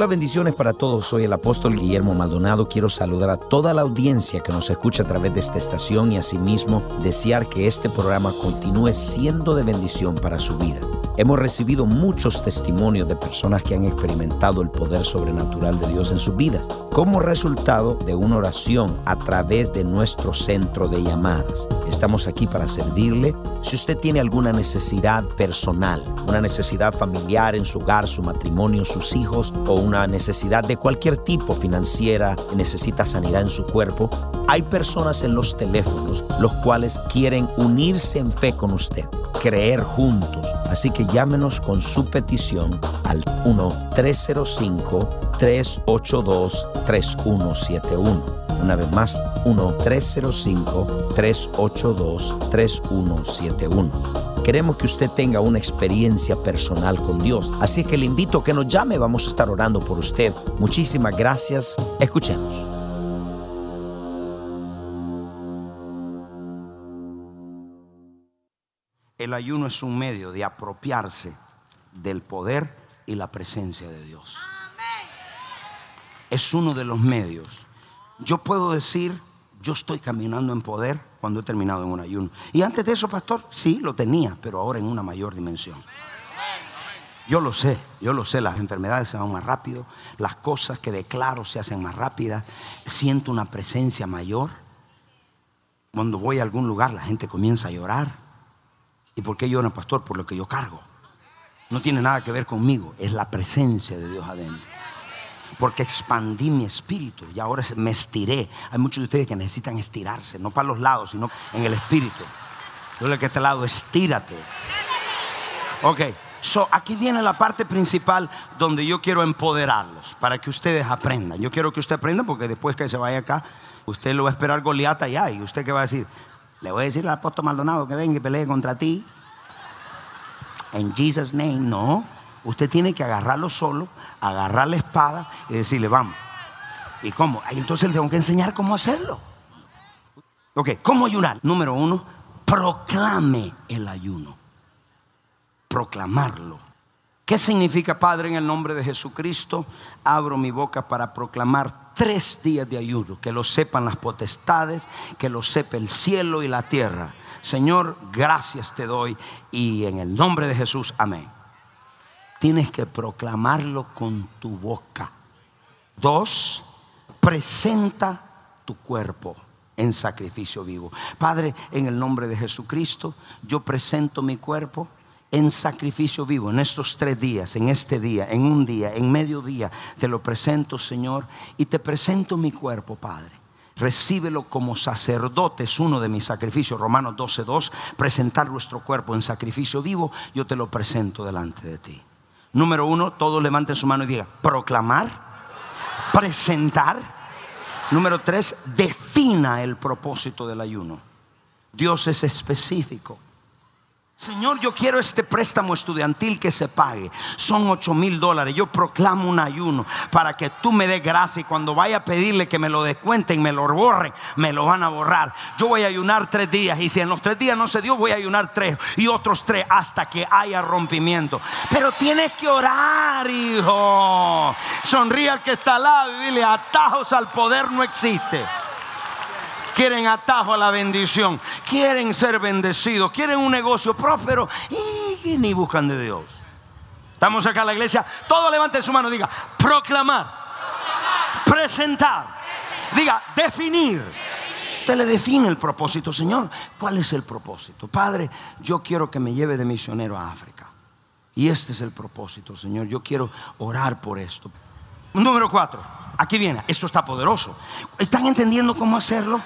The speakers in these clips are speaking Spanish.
Hola, bendiciones para todos. Soy el apóstol Guillermo Maldonado. Quiero saludar a toda la audiencia que nos escucha a través de esta estación y asimismo desear que este programa continúe siendo de bendición para su vida. Hemos recibido muchos testimonios de personas que han experimentado el poder sobrenatural de Dios en sus vidas como resultado de una oración a través de nuestro centro de llamadas. Estamos aquí para servirle. Si usted tiene alguna necesidad personal, una necesidad familiar en su hogar, su matrimonio, sus hijos o una necesidad de cualquier tipo financiera, necesita sanidad en su cuerpo, hay personas en los teléfonos los cuales quieren unirse en fe con usted creer juntos. Así que llámenos con su petición al 1-305-382-3171. Una vez más, 1-305-382-3171. Queremos que usted tenga una experiencia personal con Dios. Así que le invito a que nos llame. Vamos a estar orando por usted. Muchísimas gracias. Escuchemos. El ayuno es un medio de apropiarse del poder y la presencia de Dios. Es uno de los medios. Yo puedo decir, yo estoy caminando en poder cuando he terminado en un ayuno. Y antes de eso, pastor, sí, lo tenía, pero ahora en una mayor dimensión. Yo lo sé, yo lo sé, las enfermedades se van más rápido, las cosas que declaro se hacen más rápidas, siento una presencia mayor. Cuando voy a algún lugar la gente comienza a llorar. ¿Y por qué lloran, pastor? Por lo que yo cargo. No tiene nada que ver conmigo, es la presencia de Dios adentro. Porque expandí mi espíritu y ahora me estiré. Hay muchos de ustedes que necesitan estirarse, no para los lados, sino en el espíritu. Yo le que este lado, estírate. Ok, so aquí viene la parte principal donde yo quiero empoderarlos para que ustedes aprendan. Yo quiero que usted aprenda porque después que se vaya acá, usted lo va a esperar Goliata allá y usted qué va a decir, le voy a decir al apóstol Maldonado que venga y pelee contra ti. En Jesus' name, no. Usted tiene que agarrarlo solo, agarrar la espada y decirle, vamos. ¿Y cómo? entonces le tengo que enseñar cómo hacerlo. Ok, ¿cómo ayunar? Número uno, proclame el ayuno. Proclamarlo. ¿Qué significa, Padre, en el nombre de Jesucristo? Abro mi boca para proclamar tres días de ayuno, que lo sepan las potestades, que lo sepa el cielo y la tierra. Señor, gracias te doy y en el nombre de Jesús, amén. Tienes que proclamarlo con tu boca. Dos, presenta tu cuerpo en sacrificio vivo. Padre, en el nombre de Jesucristo, yo presento mi cuerpo en sacrificio vivo en estos tres días, en este día, en un día, en medio día. Te lo presento, Señor, y te presento mi cuerpo, Padre. Recíbelo como sacerdote, es uno de mis sacrificios. Romanos 12:2, presentar nuestro cuerpo en sacrificio vivo, yo te lo presento delante de ti. Número uno, todos levanten su mano y digan, proclamar, presentar. Número tres, defina el propósito del ayuno. Dios es específico. Señor, yo quiero este préstamo estudiantil que se pague. Son ocho mil dólares. Yo proclamo un ayuno para que tú me des gracia y cuando vaya a pedirle que me lo descuenten, me lo borren, me lo van a borrar. Yo voy a ayunar tres días y si en los tres días no se dio, voy a ayunar tres y otros tres hasta que haya rompimiento. Pero tienes que orar, hijo. Sonríe al que está al lado y dile, atajos al poder no existe quieren atajo a la bendición, quieren ser bendecidos, quieren un negocio próspero y ni buscan de Dios. Estamos acá en la iglesia, todo levante su mano, diga, proclamar, presentar, diga, definir. Usted le define el propósito, Señor. ¿Cuál es el propósito? Padre, yo quiero que me lleve de misionero a África. Y este es el propósito, Señor. Yo quiero orar por esto. Número cuatro. Aquí viene. Esto está poderoso. ¿Están entendiendo cómo hacerlo?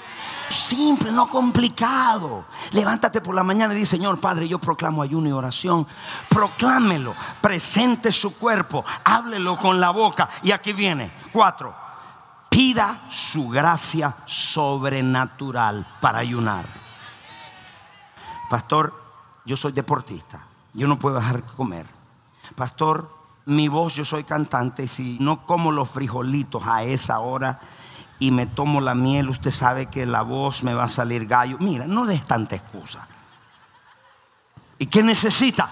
Simple, no complicado. Levántate por la mañana y di, Señor Padre, yo proclamo ayuno y oración. Proclámelo, presente su cuerpo, háblelo con la boca. Y aquí viene, cuatro, pida su gracia sobrenatural para ayunar. Pastor, yo soy deportista, yo no puedo dejar de comer. Pastor, mi voz, yo soy cantante, si no como los frijolitos a esa hora y me tomo la miel, usted sabe que la voz me va a salir gallo. Mira, no des tanta excusa. ¿Y qué necesita?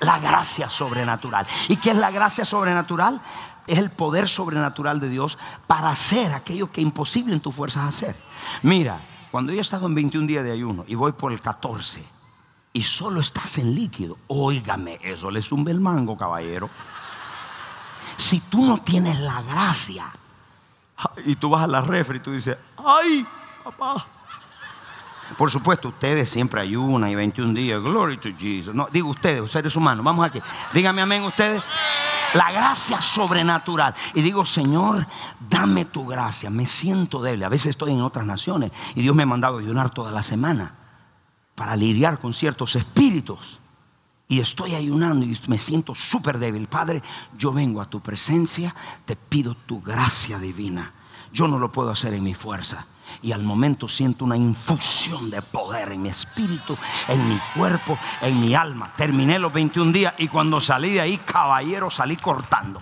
La gracia sobrenatural. ¿Y qué es la gracia sobrenatural? Es el poder sobrenatural de Dios para hacer aquello que es imposible en tus fuerzas hacer. Mira, cuando yo he estado en 21 días de ayuno y voy por el 14 y solo estás en líquido, óigame, eso le zumbe el mango, caballero. Si tú no tienes la gracia y tú vas a la refri y tú dices, ay, papá. Por supuesto, ustedes siempre ayunan y 21 días, glory to Jesus. No, digo ustedes, seres humanos, vamos aquí. Dígame amén ustedes. La gracia sobrenatural. Y digo, Señor, dame tu gracia. Me siento débil. A veces estoy en otras naciones y Dios me ha mandado ayunar toda la semana para lidiar con ciertos espíritus. Y estoy ayunando y me siento súper débil. Padre, yo vengo a tu presencia, te pido tu gracia divina. Yo no lo puedo hacer en mi fuerza. Y al momento siento una infusión de poder en mi espíritu, en mi cuerpo, en mi alma. Terminé los 21 días y cuando salí de ahí, caballero, salí cortando.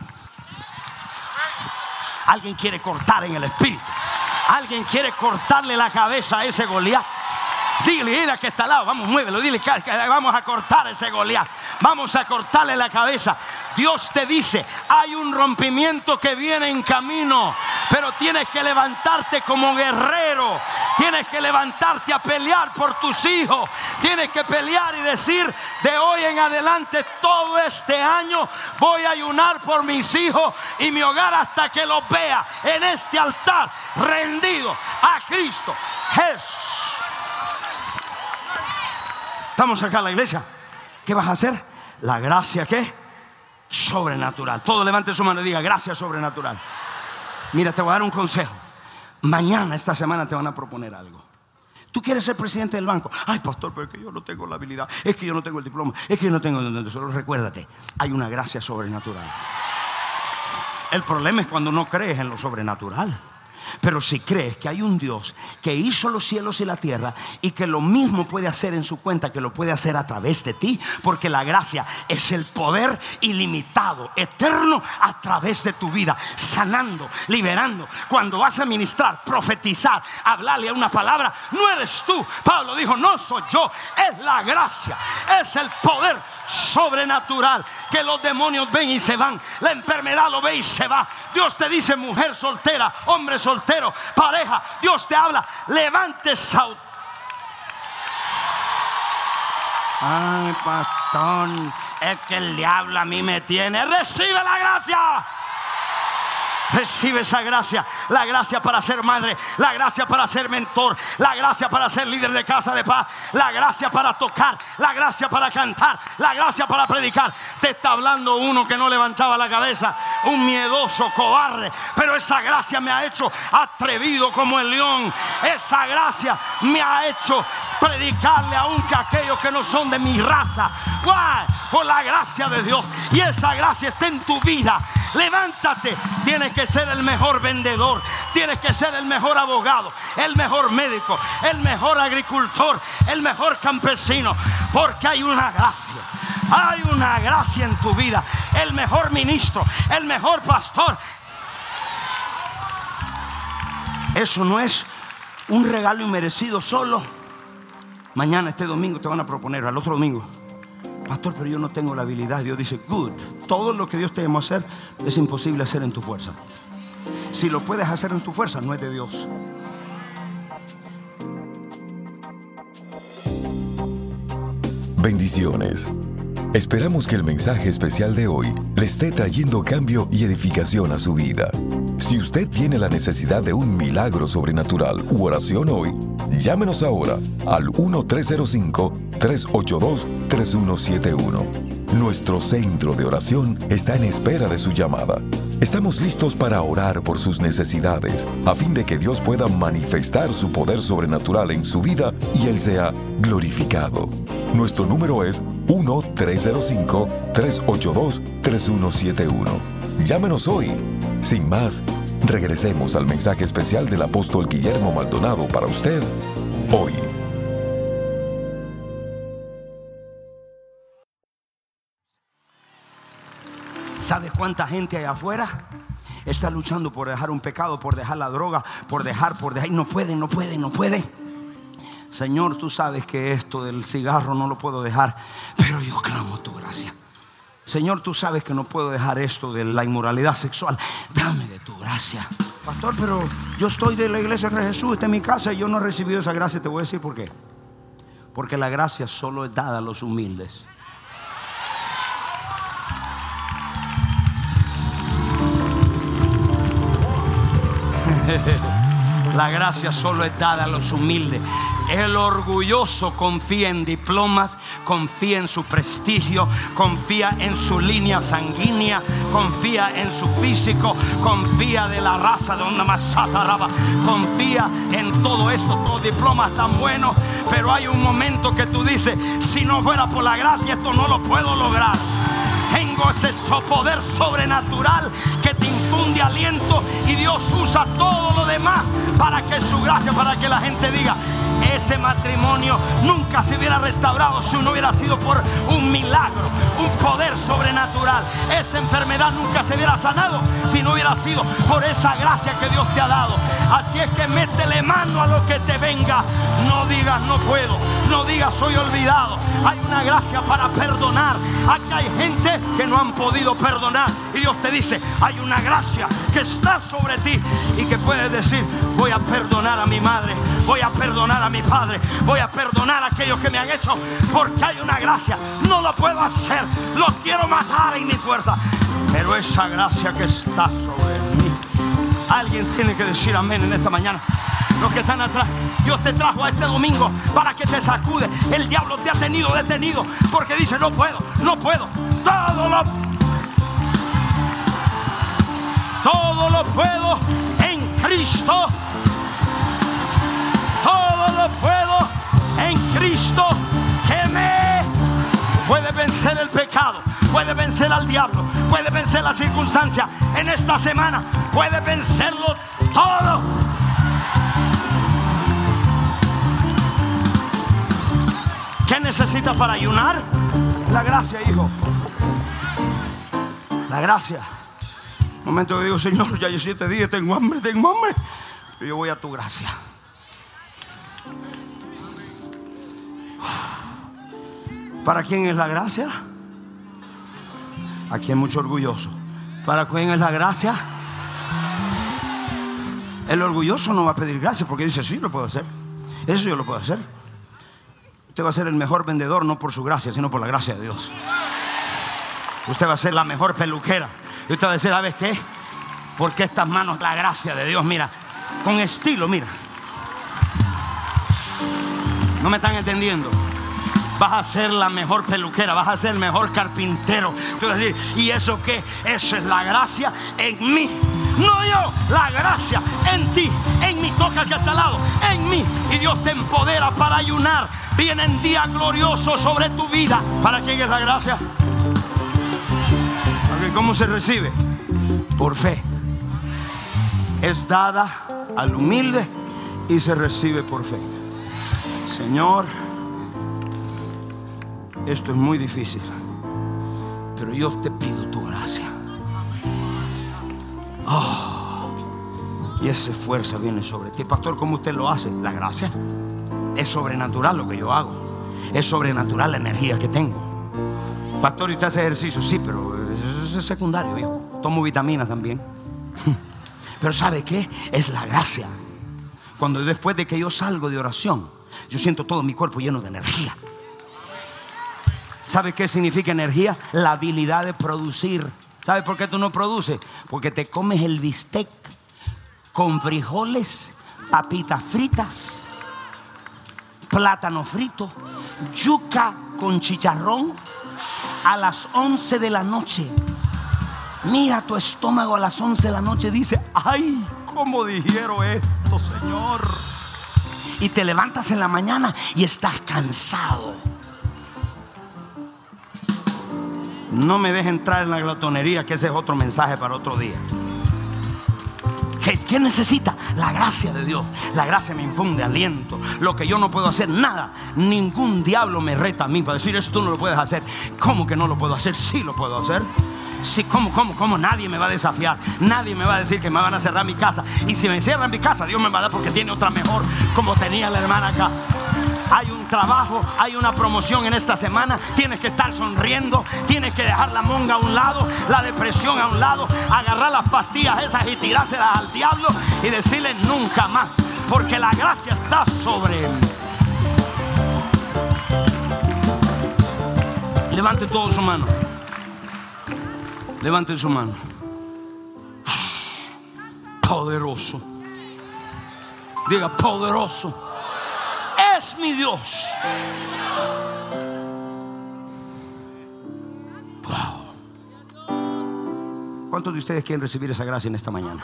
Alguien quiere cortar en el espíritu. Alguien quiere cortarle la cabeza a ese Goliat. Dile, dile que está al lado, vamos, muévelo, dile vamos a cortar ese Goliat. Vamos a cortarle la cabeza. Dios te dice, hay un rompimiento que viene en camino, pero tienes que levantarte como guerrero. Tienes que levantarte a pelear por tus hijos. Tienes que pelear y decir, de hoy en adelante, todo este año, voy a ayunar por mis hijos y mi hogar hasta que los vea en este altar rendido a Cristo Jesús. Estamos acá en la iglesia. ¿Qué vas a hacer? La gracia que sobrenatural. Todo levante su mano y diga gracia sobrenatural. Mira, te voy a dar un consejo. Mañana, esta semana, te van a proponer algo. Tú quieres ser presidente del banco. Ay, pastor, pero es que yo no tengo la habilidad. Es que yo no tengo el diploma. Es que yo no tengo. Solo recuérdate, hay una gracia sobrenatural. El problema es cuando no crees en lo sobrenatural. Pero si crees que hay un Dios que hizo los cielos y la tierra y que lo mismo puede hacer en su cuenta, que lo puede hacer a través de ti, porque la gracia es el poder ilimitado, eterno, a través de tu vida, sanando, liberando. Cuando vas a ministrar, profetizar, hablarle a una palabra, no eres tú. Pablo dijo, no soy yo, es la gracia, es el poder sobrenatural que los demonios ven y se van. La enfermedad lo ve y se va. Dios te dice mujer soltera, hombre soltero, pareja. Dios te habla, levante. Ay, pastor, es que el diablo a mí me tiene. Recibe la gracia. Recibe esa gracia, la gracia para ser madre, la gracia para ser mentor, la gracia para ser líder de casa de paz, la gracia para tocar, la gracia para cantar, la gracia para predicar. Te está hablando uno que no levantaba la cabeza, un miedoso, cobarde, pero esa gracia me ha hecho atrevido como el león. Esa gracia me ha hecho predicarle aunque aquellos que no son de mi raza. Por la gracia de Dios. Y esa gracia está en tu vida. Levántate. Tienes que ser el mejor vendedor. Tienes que ser el mejor abogado, el mejor médico, el mejor agricultor, el mejor campesino. Porque hay una gracia. Hay una gracia en tu vida. El mejor ministro, el mejor pastor. Eso no es un regalo inmerecido solo Mañana, este domingo, te van a proponer, al otro domingo. Pastor, pero yo no tengo la habilidad. Dios dice, good. Todo lo que Dios te llamó hacer es imposible hacer en tu fuerza. Si lo puedes hacer en tu fuerza, no es de Dios. Bendiciones. Esperamos que el mensaje especial de hoy le esté trayendo cambio y edificación a su vida. Si usted tiene la necesidad de un milagro sobrenatural u oración hoy, llámenos ahora al 1-305-382-3171. Nuestro centro de oración está en espera de su llamada. Estamos listos para orar por sus necesidades, a fin de que Dios pueda manifestar su poder sobrenatural en su vida y Él sea glorificado. Nuestro número es 1-305-382-3171. Llámenos hoy. Sin más, regresemos al mensaje especial del apóstol Guillermo Maldonado para usted hoy. ¿Sabes cuánta gente hay afuera? Está luchando por dejar un pecado, por dejar la droga, por dejar, por dejar. No puede, no puede, no puede. Señor, tú sabes que esto del cigarro no lo puedo dejar, pero yo clamo tu gracia. Señor, tú sabes que no puedo dejar esto de la inmoralidad sexual. Dame de tu gracia. Pastor, pero yo estoy de la iglesia de Jesús, está en mi casa y yo no he recibido esa gracia. Te voy a decir por qué. Porque la gracia solo es dada a los humildes. La gracia solo es dada a los humildes. El orgulloso confía en diplomas, confía en su prestigio, confía en su línea sanguínea, confía en su físico, confía de la raza de una masataraba, confía en todo esto, todos diplomas tan buenos, pero hay un momento que tú dices, si no fuera por la gracia esto no lo puedo lograr. Tengo ese poder sobrenatural que te infunde aliento y Dios usa todo lo demás para que su gracia, para que la gente diga, ese matrimonio nunca se hubiera restaurado si no hubiera sido por un milagro, un poder sobrenatural. Esa enfermedad nunca se hubiera sanado si no hubiera sido por esa gracia que Dios te ha dado. Así es que métele mano a lo que te venga. No digas no puedo, no digas soy olvidado. Hay una gracia para perdonar. Aquí hay gente que no han podido perdonar. Y Dios te dice, hay una gracia que está sobre ti y que puedes decir, voy a perdonar a mi madre, voy a perdonar a mi padre, voy a perdonar a aquellos que me han hecho, porque hay una gracia. No lo puedo hacer, lo quiero matar en mi fuerza. Pero esa gracia que está sobre alguien tiene que decir amén en esta mañana los que están atrás. Dios te trajo a este domingo para que te sacude. El diablo te ha tenido detenido porque dice, no puedo, no puedo. Todo lo, todo lo puedo en Cristo. Todo lo puedo en Cristo que me puede vencer el pecado, puede vencer al diablo, puede vencer la circunstancia. En esta semana puede vencerlo todo ¿Qué necesitas para ayunar? La gracia, hijo. La gracia. Un momento que digo, Señor, ya yo siete días, tengo hambre, tengo hambre. Yo voy a tu gracia. ¿Para quién es la gracia? Aquí hay mucho orgulloso. ¿Para quién es la gracia? El orgulloso no va a pedir gracia porque dice, sí, lo puedo hacer. Eso yo lo puedo hacer. Usted va a ser el mejor vendedor no por su gracia, sino por la gracia de Dios. Usted va a ser la mejor peluquera. Y usted va a decir, ¿sabes qué? Porque estas manos, la gracia de Dios, mira, con estilo, mira. No me están entendiendo. Vas a ser la mejor peluquera, vas a ser el mejor carpintero. ¿y eso qué? Eso es la gracia en mí. No yo, la gracia en ti, en mi toca que está al lado, en mí. Y Dios te empodera para ayunar, vienen días gloriosos sobre tu vida. ¿Para quién es la gracia? ¿Cómo se recibe? Por fe. Es dada al humilde y se recibe por fe. Señor, esto es muy difícil, pero yo te pido tu gracia. Oh, y esa fuerza viene sobre ti. Pastor, ¿cómo usted lo hace? La gracia. Es sobrenatural lo que yo hago. Es sobrenatural la energía que tengo. Pastor, ¿y usted hace ejercicio? Sí, pero es secundario, hijo. Tomo vitaminas también. Pero ¿sabe qué? Es la gracia. Cuando después de que yo salgo de oración, yo siento todo mi cuerpo lleno de energía. ¿Sabe qué significa energía? La habilidad de producir. ¿Sabe por qué tú no produces? Porque te comes el bistec con frijoles, papitas fritas plátano frito, yuca con chicharrón a las 11 de la noche. Mira tu estómago a las 11 de la noche. Dice, ay, ¿cómo dijeron esto, Señor? Y te levantas en la mañana y estás cansado. No me dejes entrar en la glotonería, que ese es otro mensaje para otro día. ¿Qué, necesita? La gracia de Dios. La gracia me infunde aliento. Lo que yo no puedo hacer, nada. Ningún diablo me reta a mí para decir, eso tú no lo puedes hacer. ¿Cómo que no lo puedo hacer? Sí lo puedo hacer. Sí, ¿cómo, cómo, cómo? Nadie me va a desafiar. Nadie me va a decir que me van a cerrar mi casa. Y si me cierran mi casa, Dios me va a dar porque tiene otra mejor, como tenía la hermana acá. Hay un trabajo, hay una promoción en esta semana. Tienes que estar sonriendo. Tienes que dejar la monga a un lado, la depresión a un lado, agarrar las pastillas esas y tirárselas al diablo y decirle nunca más. Porque la gracia está sobre él. Levante todo su mano. Levante su mano. Poderoso. Diga poderoso. Es mi Dios. Wow. ¿Cuántos de ustedes quieren recibir esa gracia en esta mañana?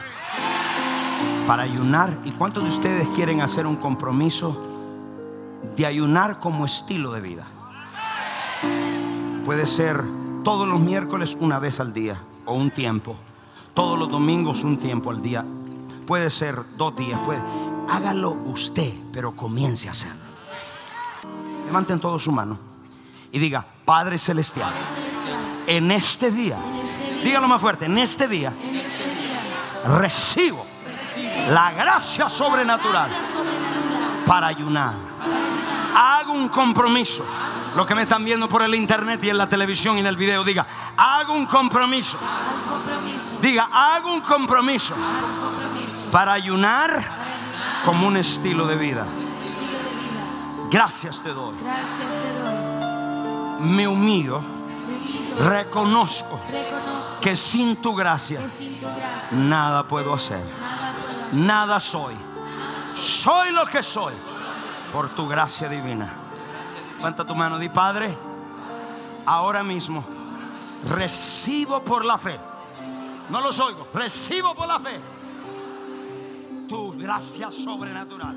Para ayunar. ¿Y cuántos de ustedes quieren hacer un compromiso de ayunar como estilo de vida? Puede ser todos los miércoles una vez al día o un tiempo. Todos los domingos un tiempo al día. Puede ser dos días. Puede. Hágalo usted, pero comience a hacerlo. Levanten todos su mano y diga, Padre Celestial, en este día, dígalo más fuerte, en este día, recibo la gracia sobrenatural para ayunar. Hago un compromiso los que me están viendo por el internet y en la televisión y en el video, diga, hago un compromiso. Diga, hago un compromiso para ayunar como un estilo de vida. Gracias te doy. Me humillo. Reconozco que sin tu gracia nada puedo hacer. Nada soy. Soy lo que soy por tu gracia divina. Levanta tu mano, di Padre, ahora mismo recibo por la fe. No los oigo, recibo por la fe tu gracia sobrenatural.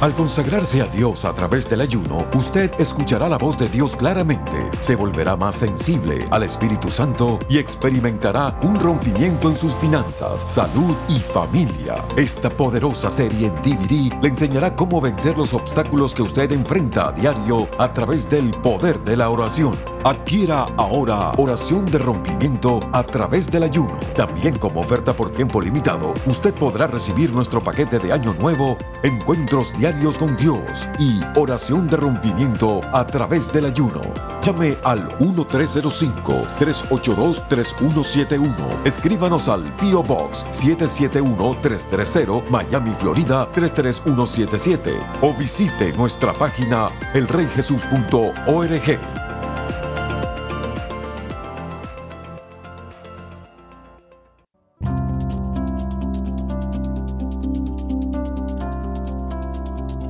Al consagrarse a Dios a través del ayuno, usted escuchará la voz de Dios claramente, se volverá más sensible al Espíritu Santo y experimentará un rompimiento en sus finanzas, salud y familia. Esta poderosa serie en DVD le enseñará cómo vencer los obstáculos que usted enfrenta a diario a través del poder de la oración. Adquiera ahora oración de rompimiento a través del ayuno. También como oferta por tiempo limitado, usted podrá recibir nuestro paquete de año nuevo, encuentros diarios con Dios y oración de rompimiento a través del ayuno. Llame al 1305-382-3171. Escríbanos al PO Box 771-330 Miami, Florida 33177 o visite nuestra página elreyjesus.org.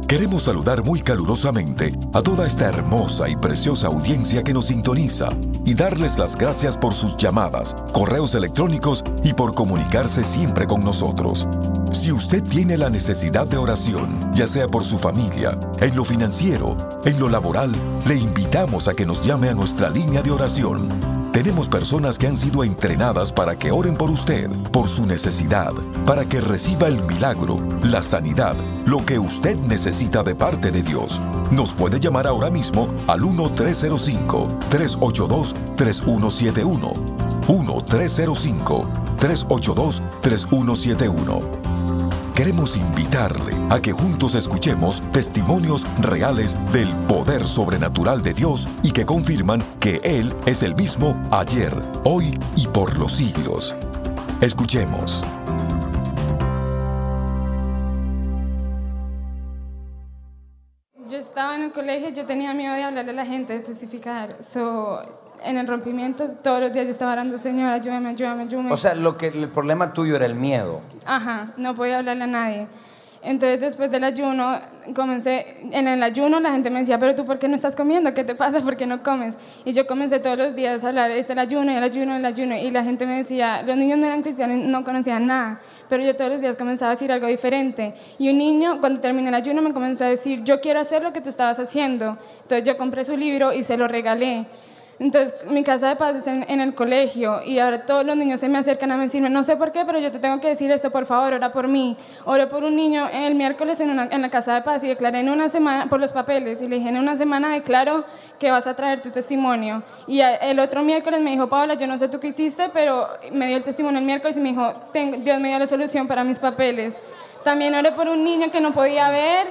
Queremos saludar muy calurosamente a toda esta hermosa y preciosa audiencia que nos sintoniza y darles las gracias por sus llamadas, correos electrónicos y por comunicarse siempre con nosotros. Si usted tiene la necesidad de oración, ya sea por su familia, en lo financiero, en lo laboral, le invitamos a que nos llame a nuestra línea de oración tenemos personas que han sido entrenadas para que oren por usted, por su necesidad, para que reciba el milagro, la sanidad, lo que usted necesita de parte de Dios. Nos puede llamar ahora mismo al 1-305-382-3171. 1-305-382-3171 queremos invitarle a que juntos escuchemos testimonios reales del poder sobrenatural de Dios y que confirman que Él es el mismo ayer, hoy y por los siglos. Escuchemos. El colegio, yo tenía miedo de hablarle a la gente, de testificar. So, en el rompimiento, todos los días yo estaba orando, Señor, ayúdame, ayúdame, ayúdame. O sea, lo que, el problema tuyo era el miedo. Ajá, no podía hablarle a nadie. Entonces después del ayuno, comencé, en el ayuno la gente me decía, pero tú ¿por qué no estás comiendo? ¿Qué te pasa? ¿Por qué no comes? Y yo comencé todos los días a hablar, es el ayuno, el ayuno, el ayuno. Y la gente me decía, los niños no eran cristianos, no conocían nada, pero yo todos los días comenzaba a decir algo diferente. Y un niño, cuando terminé el ayuno, me comenzó a decir, yo quiero hacer lo que tú estabas haciendo. Entonces yo compré su libro y se lo regalé. Entonces, mi casa de paz es en, el colegio y ahora todos los niños se me acercan a decirme, no sé por qué, pero yo te tengo que decir esto, por favor, ora por mí. Oré por un niño el miércoles en, en la casa de paz y declaré en una semana, por los papeles, y le dije, en una semana declaro que vas a traer tu testimonio. Y el otro miércoles me dijo, Paola, yo no sé tú qué hiciste, pero me dio el testimonio el miércoles y me dijo, Dios me dio la solución para mis papeles. También oré por un niño que no podía ver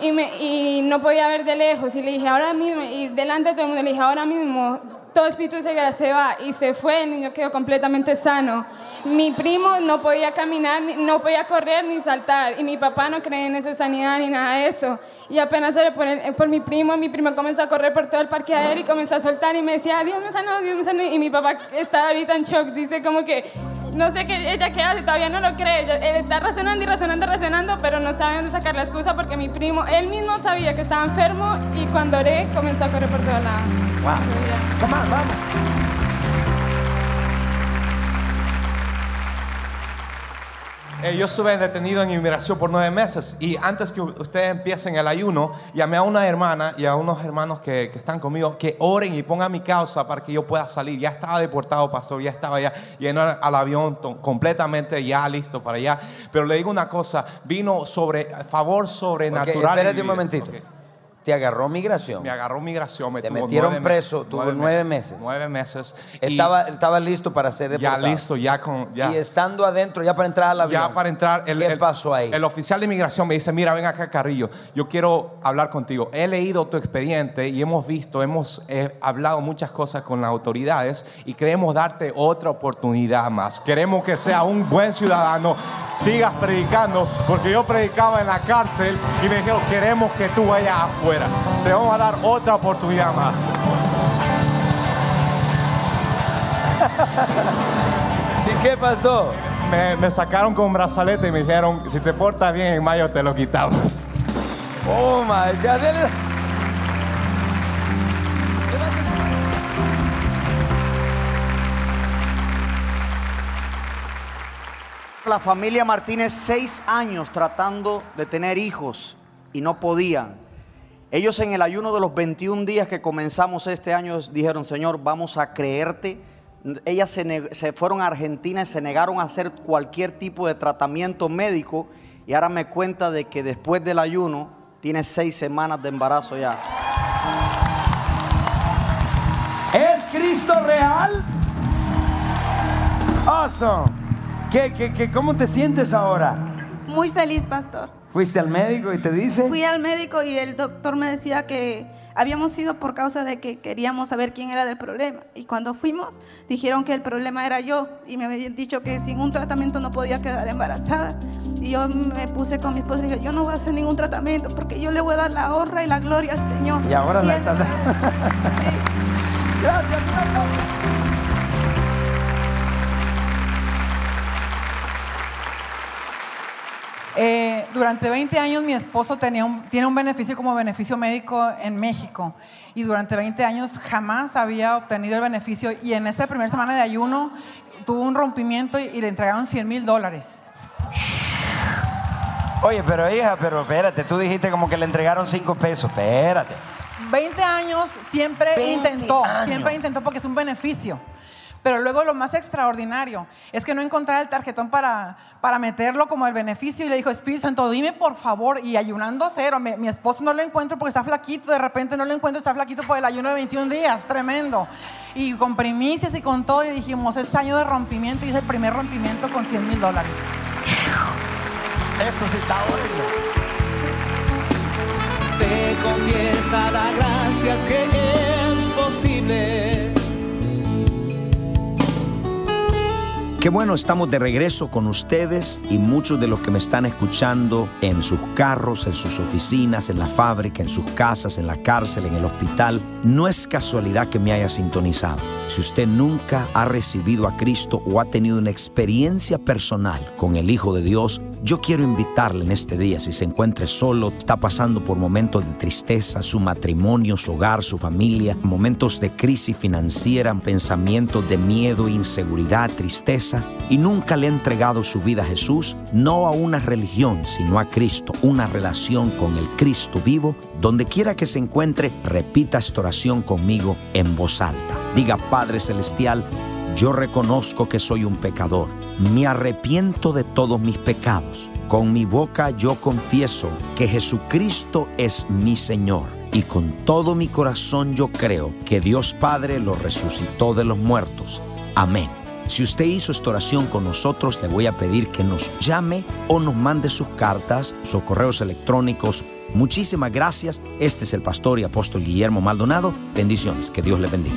y, me, y no podía ver de lejos. Y le dije, ahora mismo, y delante de todo el mundo, le dije, ahora mismo, todo espíritu ceguera se va. Y se fue, el niño quedó completamente sano. Mi primo no podía caminar, no podía correr ni saltar. Y mi papá no cree en eso sanidad ni nada de eso. Y apenas oré por, por mi primo, mi primo comenzó a correr por todo el parque aéreo y comenzó a soltar y me decía, Dios me sanó, Dios me sanó. Y mi papá está ahorita en shock, dice como que no sé qué ella qué hace, todavía no lo cree. Él está razonando y razonando, razonando, pero no sabe dónde sacar la excusa porque mi primo, él mismo sabía que estaba enfermo y cuando oré comenzó a correr por toda la. Wow. vamos. Eh, yo estuve detenido en inmigración por nueve meses y antes que ustedes empiecen el ayuno, llamé a una hermana y a unos hermanos que, que, están conmigo que oren y pongan mi causa para que yo pueda salir. Ya estaba deportado, pasó, ya estaba ya lleno al avión completamente ya listo para allá. Pero le digo una cosa, vino sobre favor sobrenatural. Okay, espérate un momentito. Te agarró migración. Me agarró migración. Me Te metieron preso, tuvo nueve meses. Nueve meses. Estaba, estaba listo para ser deportado. Ya listo, ya con. Ya. Y estando adentro, ya para entrar al avión. Ya para entrar. El, ¿Qué pasó ahí? El oficial de inmigración me dice: Mira, ven acá, Carrillo. Yo quiero hablar contigo. He leído tu expediente y hemos visto, hemos hablado muchas cosas con las autoridades y queremos darte otra oportunidad más. Queremos que sea un buen ciudadano. Sigas predicando, porque yo predicaba en la cárcel y me dijeron: Queremos que tú vayas afuera. Te vamos a dar otra oportunidad más. ¿Y qué pasó? Me, sacaron con brazalete y me dijeron, si te portas bien en mayo te lo quitamos. Oh my God. La familia Martínez seis años tratando de tener hijos y no podían. Ellos en el ayuno de los 21 días que comenzamos este año dijeron, Señor, vamos a creerte. Ellas se, fueron a Argentina y se negaron a hacer cualquier tipo de tratamiento médico y ahora me cuenta de que después del ayuno tiene seis semanas de embarazo ya. ¿Es Cristo real? Awesome. ¿Qué, qué, qué, ¿Cómo te sientes ahora? Muy feliz, pastor. ¿Fuiste al médico y te dice? Fui al médico y el doctor me decía que habíamos ido por causa de que queríamos saber quién era del problema. Y cuando fuimos, dijeron que el problema era yo. Y me habían dicho que sin un tratamiento no podía quedar embarazada. Y yo me puse con mi esposa y dije, yo no voy a hacer ningún tratamiento porque yo le voy a dar la honra y la gloria al Señor. Y ahora la está Gracias, durante 20 años mi esposo tenía tiene un beneficio como beneficio médico en México y durante 20 años jamás había obtenido el beneficio y en esta primera semana de ayuno tuvo un rompimiento y, le entregaron 100 mil dólares. Oye, pero hija, pero espérate, tú dijiste como que le entregaron 5 pesos, espérate. 20 años siempre intentó, siempre intentó porque es un beneficio. Pero luego lo más extraordinario es que no encontraba el tarjetón para, para meterlo como el beneficio y le dijo, Espíritu Santo, dime por favor, y ayunando cero, mi, esposo no lo encuentro porque está flaquito, de repente no lo encuentro, está flaquito por el ayuno de 21 días, tremendo. Y con primicias y con todo, y dijimos, es año de rompimiento y es el primer rompimiento con 100 mil dólares. Esto está Te confiesa la gracias que es posible Qué bueno, estamos de regreso con ustedes y muchos de los que me están escuchando en sus carros, en sus oficinas, en la fábrica, en sus casas, en la cárcel, en el hospital. No es casualidad que me haya sintonizado. Si usted nunca ha recibido a Cristo o ha tenido una experiencia personal con el Hijo de Dios, Yo quiero invitarle en este día, si se encuentre solo, está pasando por momentos de tristeza, su matrimonio, su hogar, su familia, momentos de crisis financiera, pensamientos de miedo, inseguridad, tristeza, y nunca le ha entregado su vida a Jesús, no a una religión, sino a Cristo, una relación con el Cristo vivo, donde quiera que se encuentre, repita esta oración conmigo en voz alta. Diga, Padre Celestial, yo reconozco que soy un pecador me arrepiento de todos mis pecados. Con mi boca yo confieso que Jesucristo es mi Señor. Y con todo mi corazón yo creo que Dios Padre lo resucitó de los muertos. Amén. Si usted hizo esta oración con nosotros, le voy a pedir que nos llame o nos mande sus cartas, sus correos electrónicos. Muchísimas gracias. Este es el pastor y apóstol Guillermo Maldonado. Bendiciones. Que Dios le bendiga.